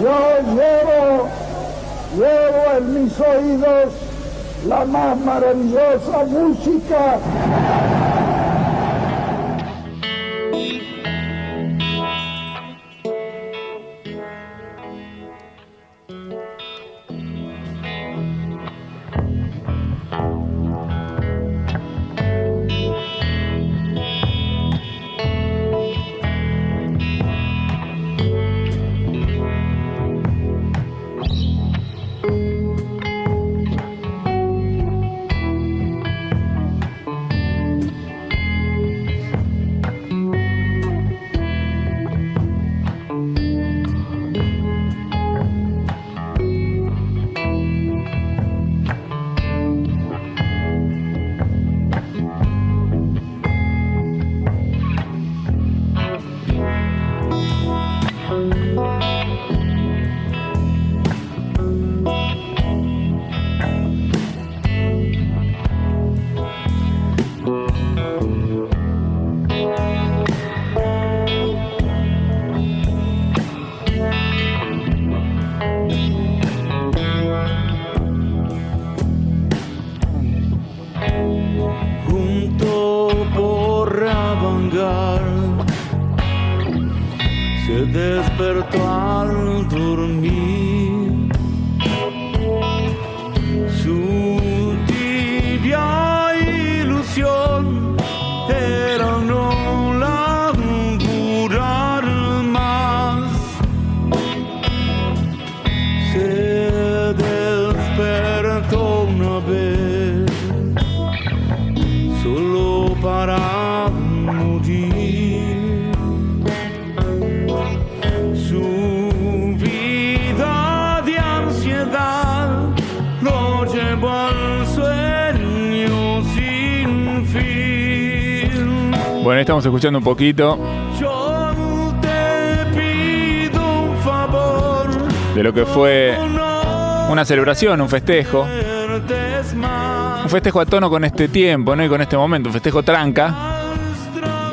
Yo llevo, llevo en mis oídos la más maravillosa música. Lo llevó al sueño sin fin. Bueno, estamos escuchando un poquito Yo te pido un favor. de lo que fue una celebración, un festejo. Un festejo a tono con este tiempo, ¿no? Y con este momento, un festejo tranca.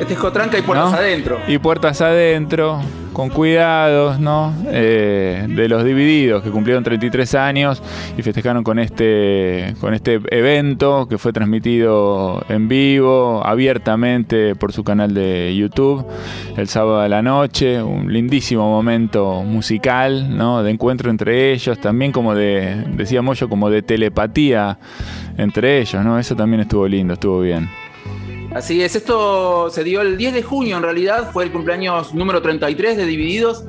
Este es Cotranca y puertas ¿no? adentro. Y puertas adentro, con cuidados, ¿no? Eh, de los divididos que cumplieron 33 años y festejaron con este, con este evento que fue transmitido en vivo, abiertamente por su canal de YouTube el sábado a la noche. Un lindísimo momento musical, ¿no? De encuentro entre ellos, también como de, decíamos yo, como de telepatía entre ellos, ¿no? Eso también estuvo lindo, estuvo bien. Así es, esto se dio el 10 de junio en realidad, fue el cumpleaños número 33 de Divididos.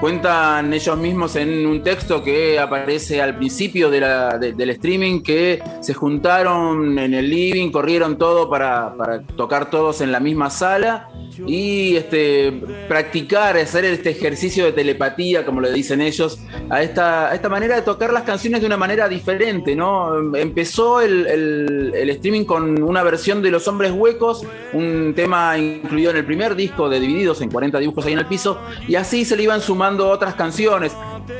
Cuentan ellos mismos en un texto que aparece al principio del streaming que se juntaron en el living, corrieron todo para tocar todos en la misma sala y este, practicar, hacer este ejercicio de telepatía, como le dicen ellos, a esta, a esta manera de tocar las canciones de una manera diferente, ¿no? Empezó el, el- el streaming con una versión de Los Hombres Huecos, un tema incluido en el primer disco de Divididos, en 40 dibujos ahí en el piso, y así se le iban sumando otras canciones.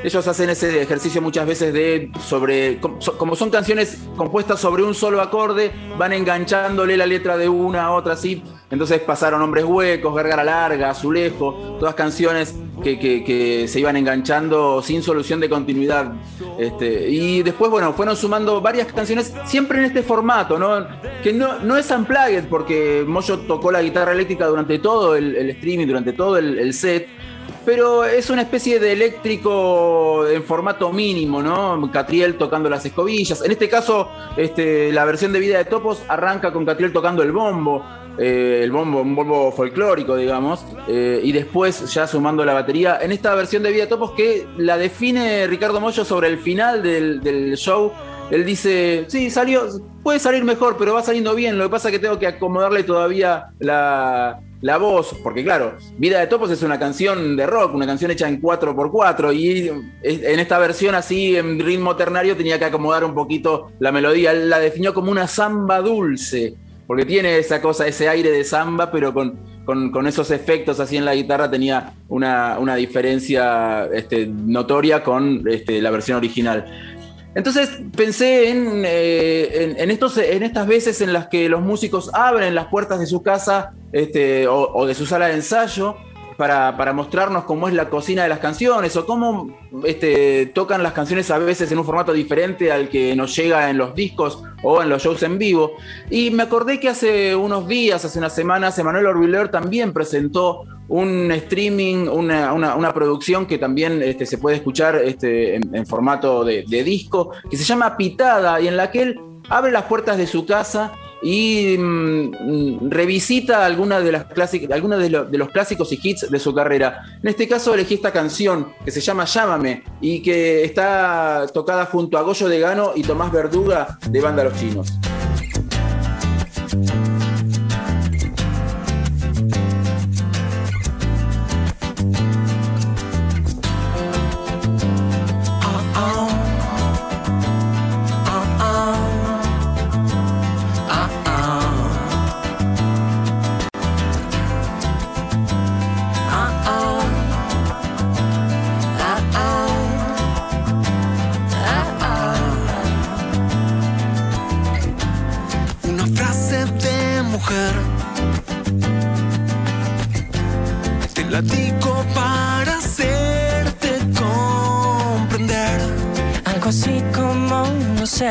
Ellos hacen ese ejercicio muchas veces de sobre, com- so- como son canciones compuestas sobre un solo acorde, van enganchándole la letra de una a otra así. Entonces pasaron Hombres Huecos, Gargara Larga, Azulejo, todas canciones que, se iban enganchando sin solución de continuidad. Este, y después, bueno, fueron sumando varias canciones, siempre en este formato, ¿no? Que no, no es unplugged, porque Moyo tocó la guitarra eléctrica durante todo el, el streaming, durante todo el set. Pero es una especie de eléctrico en formato mínimo, ¿no? Catriel tocando las escobillas. En este caso, este, la versión de Vida de Topos arranca con Catriel tocando el bombo. eh, el bombo, un bombo folclórico, digamos, eh, y después ya sumando la batería. En esta versión de Vida de Topos que la define Ricardo Mollo sobre el final del, del show, él dice, sí, salió, puede salir mejor, pero va saliendo bien, lo que pasa es que tengo que acomodarle todavía la, la voz, porque claro, Vida de Topos es una canción de rock, una canción hecha en 4x4 y en esta versión así en ritmo ternario tenía que acomodar un poquito la melodía, la definió como una samba dulce, porque tiene esa cosa, ese aire de samba, pero con, con, con esos efectos así en la guitarra tenía una, una diferencia este, notoria con este, la versión original. Entonces pensé en, eh, en, estos, en estas veces en las que los músicos abren las puertas de su casa este, o de su sala de ensayo para, para mostrarnos cómo es la cocina de las canciones o cómo este, tocan las canciones a veces en un formato diferente al que nos llega en los discos o en los shows en vivo. Y me acordé que hace unos días, hace unas semanas, Emanuel Orviller también presentó un streaming, una, una- producción que también este, se puede escuchar este, en, en formato de, de disco, que se llama Pitada y en la que él abre las puertas de su casa y mm, revisita algunas de las clásicas, de, de los clásicos y hits de su carrera. En este caso elegí esta canción que se llama Llámame y que está tocada junto a Goyo de Gano y Tomás Verduga de Banda Los Chinos. No sé.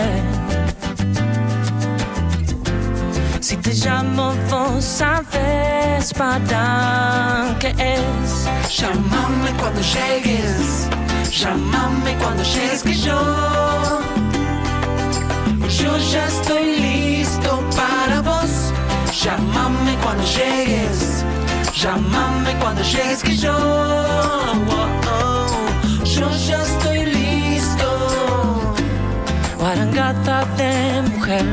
Si te llamo, vos sabes para qué es. Llámame cuando llegues. Llámame cuando llegues que yo. Yo ya estoy listo para vos. Llámame cuando llegues. Llámame cuando llegues que yo. oh, oh, yo ya estoy. De mujer.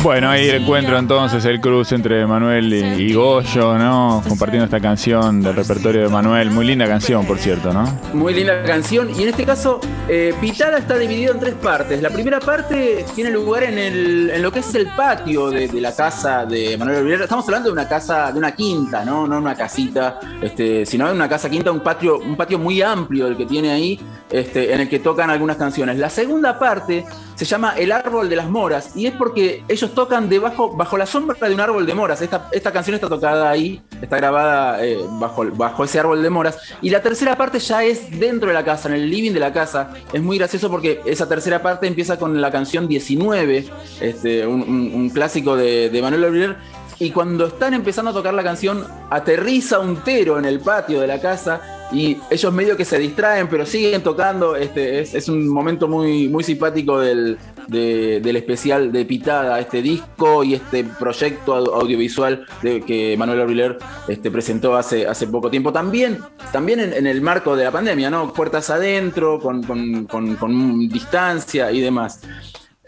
Bueno, ahí encuentro entonces, el cruce entre Manuel y, y Goyo, ¿no? Compartiendo esta canción del repertorio de Manuel. Muy linda canción, por cierto, ¿no? Muy linda canción. Y en este caso, eh, Pitada está dividido en tres partes. La primera parte tiene lugar en, el, en lo que es el patio de, de la casa de Manuel Olivera. Estamos hablando de una casa, de una quinta, ¿no? No una casita, este, sino de una casa quinta, un patio, un patio muy amplio el que tiene ahí, este, en el que tocan algunas canciones. La segunda parte se llama El árbol de las moras y es porque ellos tocan debajo, bajo la sombra de un árbol de moras. Esta, esta canción está tocada ahí, está grabada eh, bajo, bajo ese árbol de moras. Y la tercera parte ya es dentro de la casa, en el living de la casa. Es muy gracioso porque esa tercera parte empieza con la canción 19, este, un, un- clásico de, Manuel Oliver. Y cuando están empezando a tocar la canción, aterriza un tero en el patio de la casa y ellos medio que se distraen, pero siguen tocando. Este, es, un momento muy, muy simpático del, de- del especial de Pitada, este disco y este proyecto au- audiovisual que Manuel Auriler este, presentó hace, hace poco tiempo. También, también en, el marco de la pandemia, ¿no? Puertas adentro, con- con- con distancia y demás.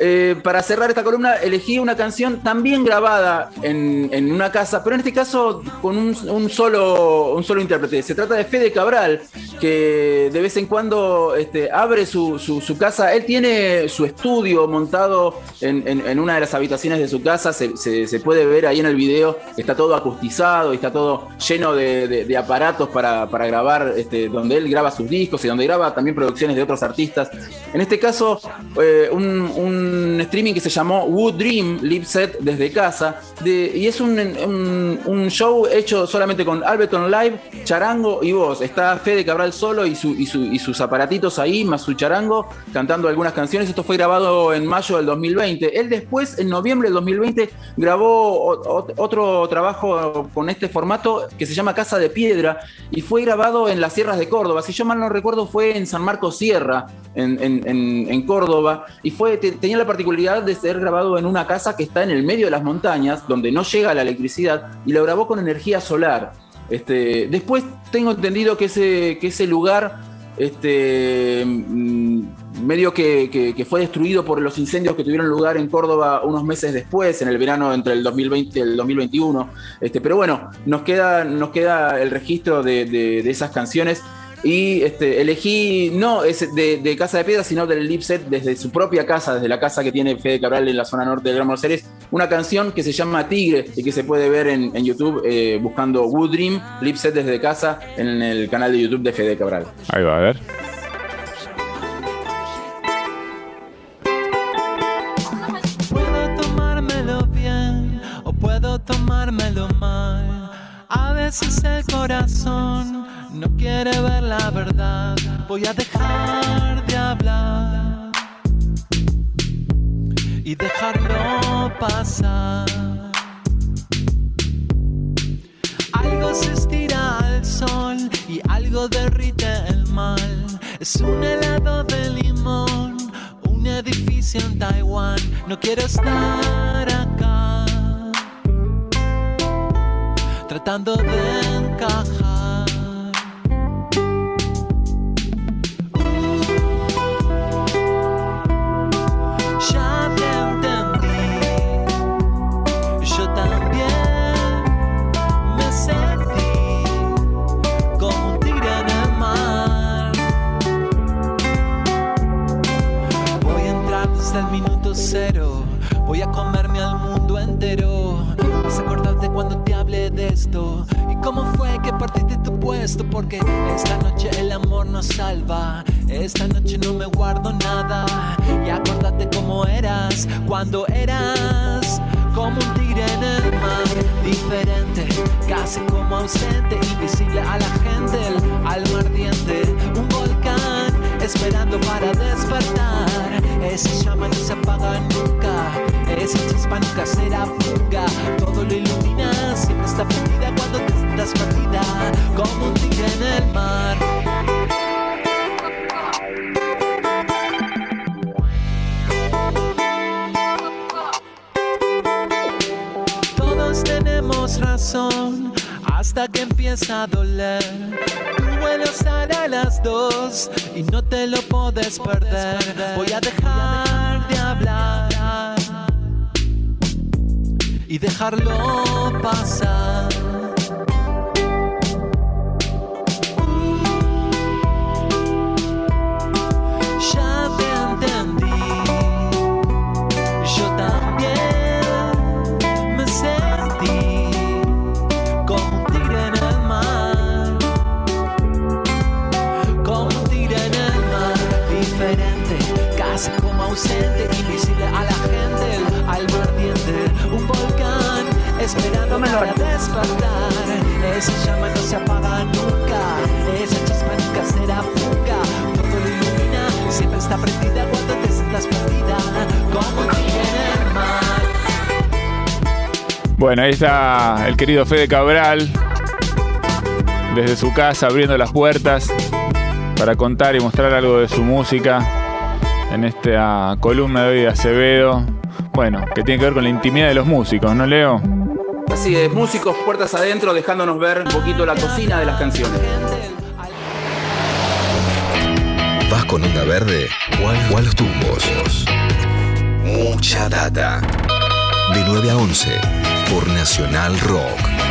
Eh, para cerrar esta columna, elegí una canción también grabada en, una casa, pero en este caso con un, solo, un solo intérprete. Se trata de Fede Cabral, que de vez en cuando este, abre su, su- su casa. Él tiene su estudio montado en, en- una de las habitaciones de su casa. Se, se- puede ver ahí en el video. Está todo acustizado y está todo lleno de, aparatos para, para grabar, este, donde él graba sus discos y donde graba también producciones de otros artistas. En este caso, eh, un streaming que se llamó Wood Dream Live Set desde casa. de- y es un, un- show hecho solamente con Alberton Live, charango y voz. Está Fede Cabral solo y, su- y su- y sus aparatitos ahí, más su charango, cantando algunas canciones. Esto fue grabado en mayo del 2020. Él después, en noviembre del 2020, grabó otro trabajo con este formato que se llama Casa de Piedra y fue grabado en las sierras de Córdoba. Si yo mal no recuerdo, fue en San Marcos Sierra, en, en- Córdoba. Y fue, te- la particularidad de ser grabado en una casa que está en el medio de las montañas, donde no llega la electricidad, y lo grabó con energía solar. Este, después tengo entendido que ese, que ese lugar este, mm, medio que, que- fue destruido por los incendios que tuvieron lugar en Córdoba unos meses después, en el verano entre el 2020 y el 2021. Este, pero bueno, nos queda, nos queda el registro de- de esas canciones. Y este, elegí no ese de, de Casa de Piedra, sino del lip set desde su propia casa, desde la casa que tiene Fede Cabral en la zona norte de Gran Buenos Aires, una canción que se llama Tigre y que se puede ver en, en YouTube eh, buscando Wood Dream, lip set desde casa en el canal de YouTube de Fede Cabral. Ahí va, a ver. Puedo tomármelo bien o puedo tomármelo mal. No quiere ver la verdad. Voy a dejar de hablar y dejarlo pasar. Algo se estira al sol y algo derrite el mal. Es un helado de limón, un edificio en Taiwán. No quiero estar acá tratando de encajar. Minuto cero, voy a comerme al mundo entero. Vas a acordarte cuando te hablé de esto. Y cómo fue que partiste tu puesto, porque esta noche el amor nos salva. Esta noche no me guardo nada. Y acordate cómo eras cuando eras como un tigre en el mar, diferente, casi como ausente, invisible a la gente, el alma ardiente, un esperando para despertar. Esa llama no se apaga nunca, esa chispa nunca será fuga, todo lo ilumina, siempre está prendida cuando te estás perdida, como un tigre en el mar. Todos tenemos razón hasta que empieza a doler. Tu vuelo sale a las dos y no te lo puedes perder. Voy a dejar de hablar y dejarlo pasar. Bueno, ahí está el querido Fede Cabral, desde su casa abriendo las puertas para contar y mostrar algo de su música en esta columna de hoy de Acevedo. Bueno, que tiene que ver con la intimidad de los músicos, ¿no, Leo? Así es, músicos puertas adentro, dejándonos ver un poquito la cocina de las canciones. ¿Vas con onda verde o a, los tumbos? Mucha data. De 9 a 11 por Nacional Rock.